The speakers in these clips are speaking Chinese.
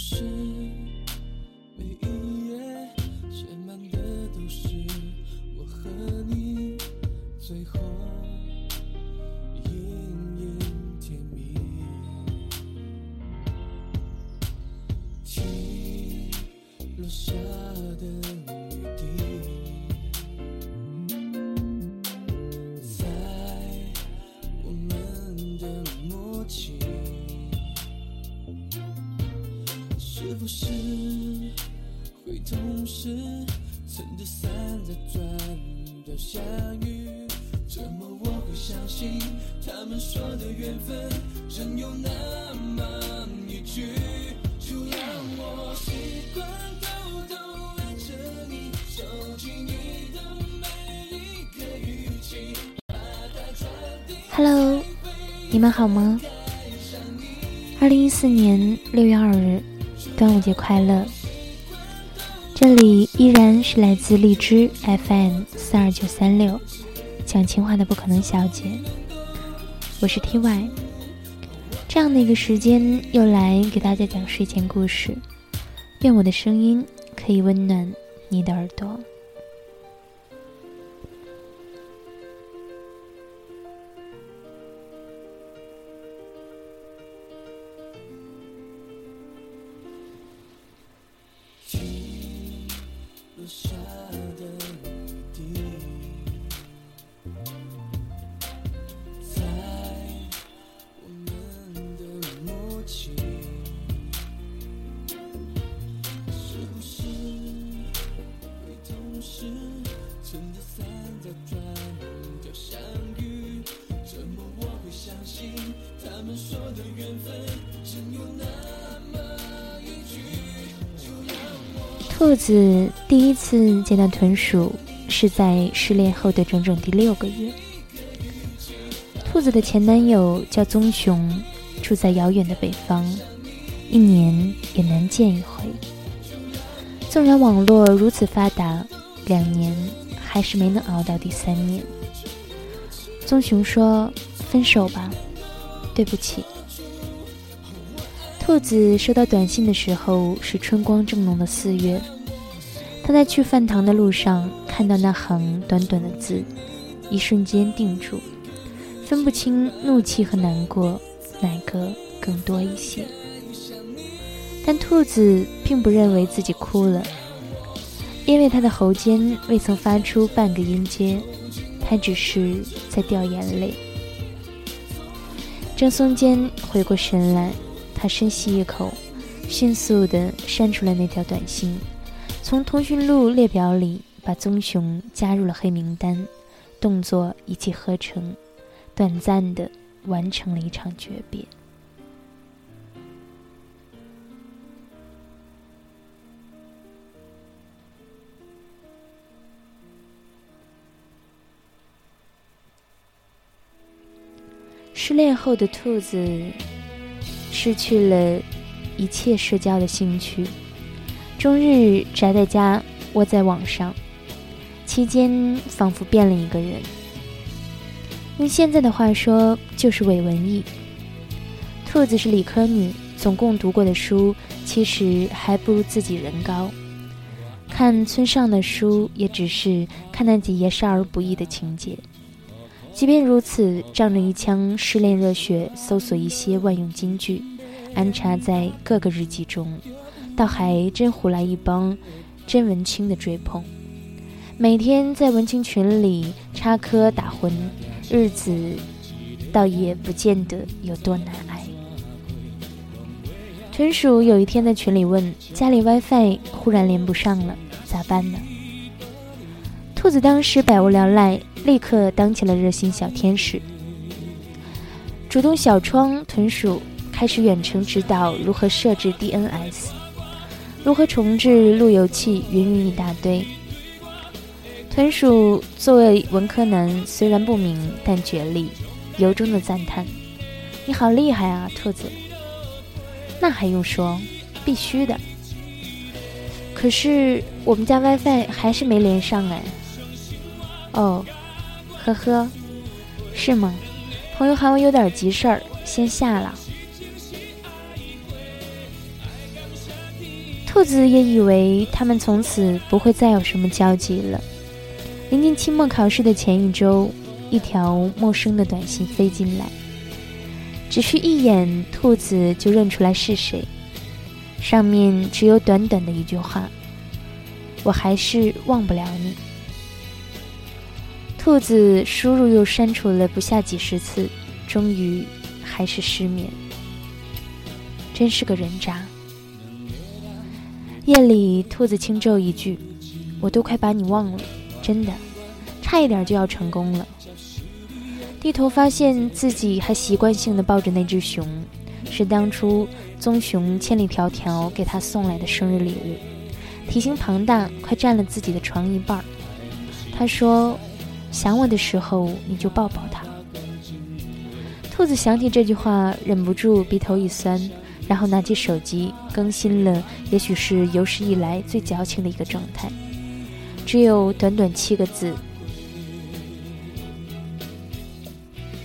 是是不是会同时撑着伞在转角相遇？怎么我会相信他们说的缘分真有那么一句？就让我习惯偷偷爱着你，收集你的每一个语气。Hello，你们好吗？二零一四年六月二日，端午节快乐！这里依然是来自荔枝 FM 四二九三六，讲情话的不可能小姐，我是 TY。这样的一个时间，又来给大家讲睡前故事，愿我的声音可以温暖你的耳朵。下的兔子第一次见到豚鼠是在失恋后的整整第六个月。兔子的前男友叫棕熊，住在遥远的北方，一年也难见一回。纵然网络如此发达，两年还是没能熬到第三年。棕熊说：“分手吧，对不起。”兔子收到短信的时候是春光正浓的四月，他在去饭堂的路上看到那行短短的字，一瞬间定住，分不清怒气和难过哪个更多一些。但兔子并不认为自己哭了，因为他的喉间未曾发出半个音阶，他只是在掉眼泪。郑松间回过神来。他深吸一口，迅速地删除了那条短信，从通讯录列表里把棕熊加入了黑名单，动作一气呵成，短暂地完成了一场诀别。失恋后的兔子。失去了一切社交的兴趣，终日宅在家，窝在网上，期间仿佛变了一个人。用现在的话说，就是伪文艺。兔子是理科女，总共读过的书其实还不如自己人高。看村上的书，也只是看那几页少儿不宜的情节。即便如此，仗着一腔失恋热血，搜索一些万用金句，安插在各个日记中，倒还真唬来一帮真文青的追捧。每天在文青群里插科打诨，日子倒也不见得有多难挨。豚鼠有一天在群里问：“家里 WiFi 忽然连不上了，咋办呢？”兔子当时百无聊赖，立刻当起了热心小天使，主动小窗豚鼠开始远程指导如何设置 DNS，如何重置路由器，云云一大堆。豚鼠作为文科男，虽然不明，但绝力，由衷的赞叹：“你好厉害啊，兔子！”那还用说，必须的。可是我们家 WiFi 还是没连上哎。哦，呵呵，是吗？朋友喊我有点急事儿，先下了。兔子也以为他们从此不会再有什么交集了。临近期末考试的前一周，一条陌生的短信飞进来，只是一眼，兔子就认出来是谁。上面只有短短的一句话：“我还是忘不了你。”兔子输入又删除了不下几十次，终于还是失眠。真是个人渣。夜里，兔子轻皱一句：“我都快把你忘了，真的，差一点就要成功了。”低头发现自己还习惯性的抱着那只熊，是当初棕熊千里迢迢给他送来的生日礼物，体型庞大，快占了自己的床一半。他说：“想我的时候你就抱抱他。”兔子想起这句话，忍不住鼻头一酸。然后拿起手机，更新了，也许是有史以来最矫情的一个状态，只有短短七个字：“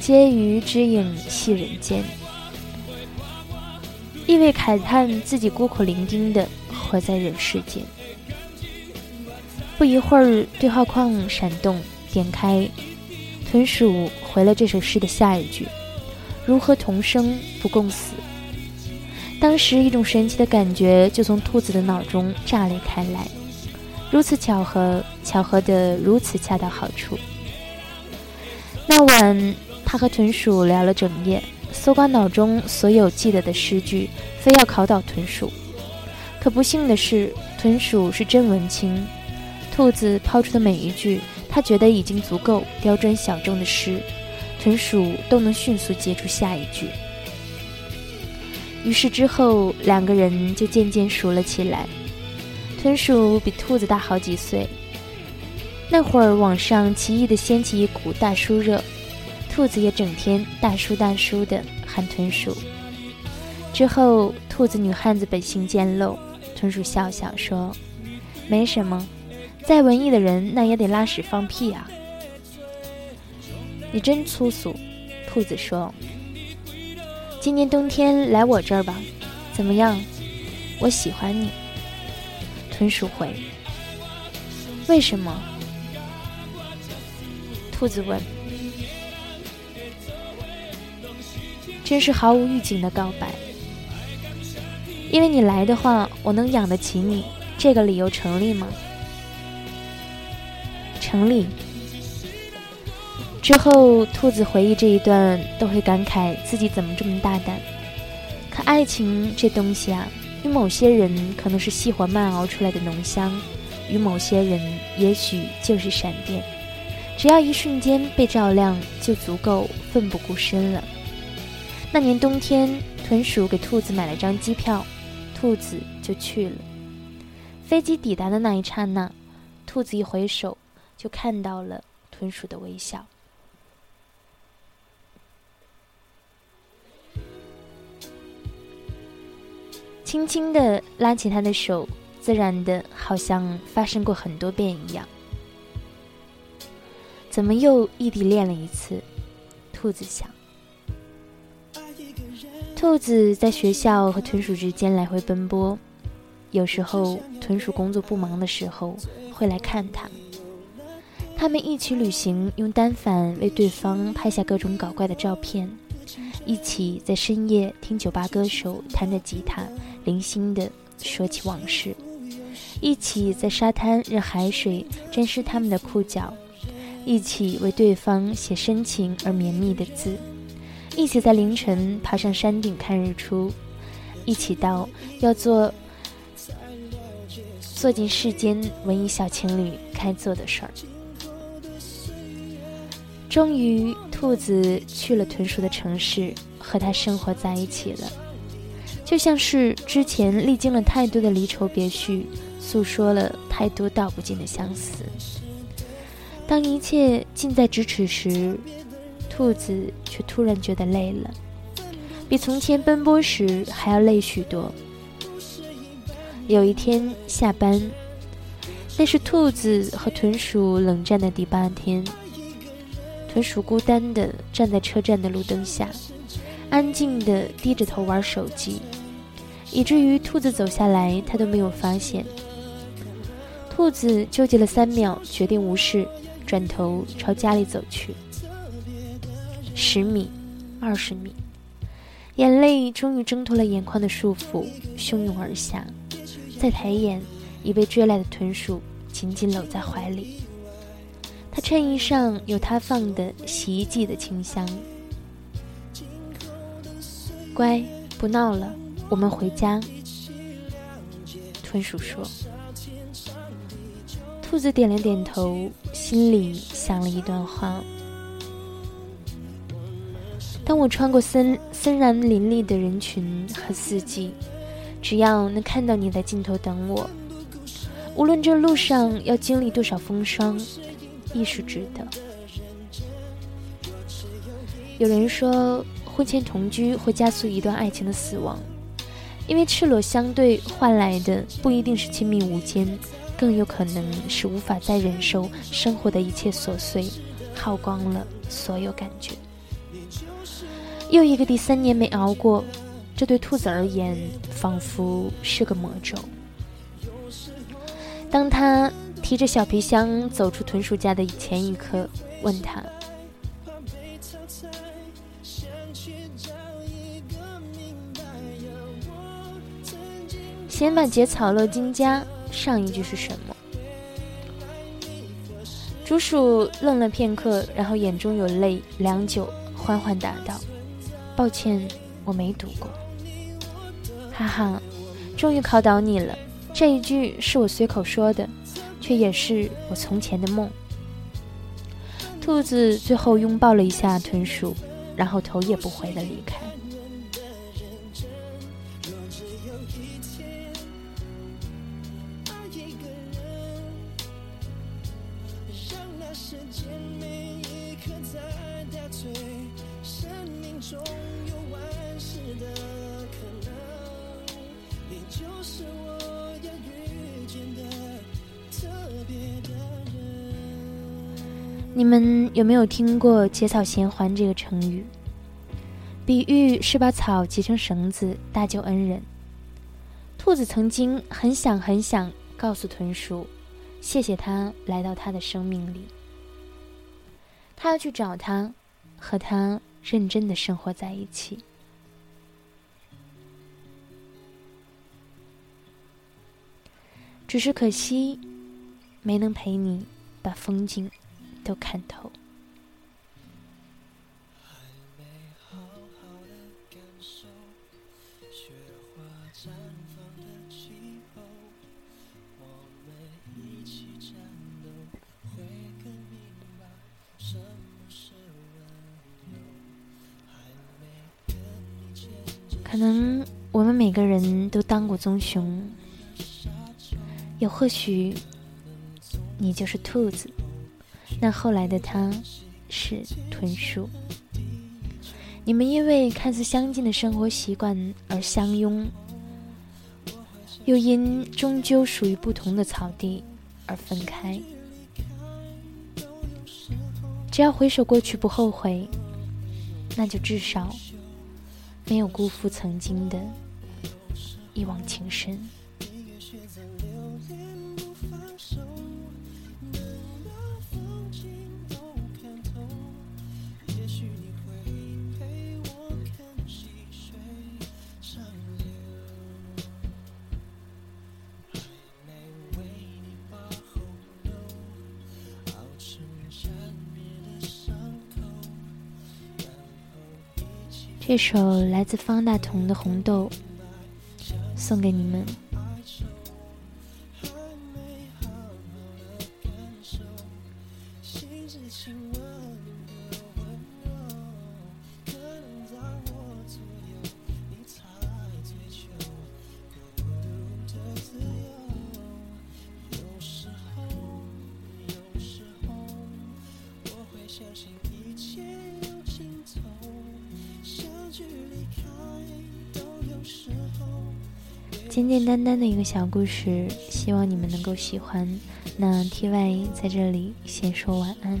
皆余之影，系人间。”意味慨叹自己孤苦伶仃的活在人世间。不一会儿，对话框闪动，点开，豚鼠回了这首诗的下一句：“如何同生，不共死。”当时一种神奇的感觉就从兔子的脑中炸裂开来，如此巧合，巧合的如此恰到好处。那晚，他和豚鼠聊了整夜，搜刮脑中所有记得的诗句，非要考倒豚鼠。可不幸的是，豚鼠是真文青，兔子抛出的每一句，他觉得已经足够刁钻小众的诗，豚鼠都能迅速接出下一句。于是之后，两个人就渐渐熟了起来。豚鼠比兔子大好几岁。那会儿网上奇异的掀起一股大叔热，兔子也整天大叔大叔的喊豚鼠。之后，兔子女汉子本性渐露，豚鼠笑笑说：“没什么，再文艺的人那也得拉屎放屁啊。”你真粗俗，兔子说。今年冬天来我这儿吧，怎么样？我喜欢你。豚鼠回。为什么？兔子问。真是毫无预警的告白。因为你来的话，我能养得起你，这个理由成立吗？成立。之后，兔子回忆这一段，都会感慨自己怎么这么大胆。可爱情这东西啊，与某些人可能是细火慢熬出来的浓香，与某些人也许就是闪电，只要一瞬间被照亮，就足够奋不顾身了。那年冬天，豚鼠给兔子买了张机票，兔子就去了。飞机抵达的那一刹那，兔子一回首，就看到了豚鼠的微笑。轻轻的拉起他的手，自然的，好像发生过很多遍一样。怎么又异地恋了一次？兔子想。兔子在学校和豚鼠之间来回奔波，有时候豚鼠工作不忙的时候会来看他。他们一起旅行，用单反为对方拍下各种搞怪的照片，一起在深夜听酒吧歌手弹着吉他。零星的说起往事，一起在沙滩任海水沾湿他们的裤脚，一起为对方写深情而绵密的字，一起在凌晨爬上山顶看日出，一起到要做做尽世间文艺小情侣该做的事儿。终于，兔子去了豚鼠的城市，和它生活在一起了。就像是之前历经了太多的离愁别绪，诉说了太多道不尽的相思。当一切近在咫尺时，兔子却突然觉得累了，比从前奔波时还要累许多。有一天下班，那是兔子和豚鼠冷战的第八天。豚鼠孤单地站在车站的路灯下，安静地低着头玩手机，以至于兔子走下来，他都没有发现。兔子纠结了三秒，决定无视，转头朝家里走去。十米，二十米，眼泪终于挣脱了眼眶的束缚，汹涌而下。再抬眼，已被追来的豚鼠紧紧搂在怀里。他衬衣上有他放的洗衣剂的清香。乖，不闹了，我们回家。豚鼠说。兔子点了点头，心里想了一段话。当我穿过森森然林立的人群和四季，只要能看到你在尽头等我，无论这路上要经历多少风霜，亦是值得。有人说，婚前同居会加速一段爱情的死亡，因为赤裸相对换来的不一定是亲密无间。更有可能是无法再忍受生活的一切琐碎，耗光了所有感觉。又一个第三年没熬过，这对兔子而言仿佛是个魔咒。当他提着小皮箱走出豚鼠家的前一刻，问他：“先把结草乐金家。”上一句是什么？竹鼠愣了片刻，然后眼中有泪，良久，缓缓答道：“抱歉，我没读过。”哈哈，终于考倒你了。这一句是我随口说的，却也是我从前的梦。兔子最后拥抱了一下豚鼠，然后头也不回的离开。你们有没有听过“结草衔环”这个成语？比喻是把草结成绳子，搭救恩人。兔子曾经很想很想告诉豚鼠，谢谢他来到他的生命里。他要去找他，和他认真的生活在一起。只是可惜，没能陪你把风景。都看透。可能我们每个人都当过棕熊，又或许你就是兔子。那后来的他，是豚鼠。你们因为看似相近的生活习惯而相拥，又因终究属于不同的草地而分开。只要回首过去不后悔，那就至少没有辜负曾经的一往情深。这首来自方大同的《红豆》，送给你们。简简单单的一个小故事，希望你们能够喜欢。那 T Y 在这里先说晚安。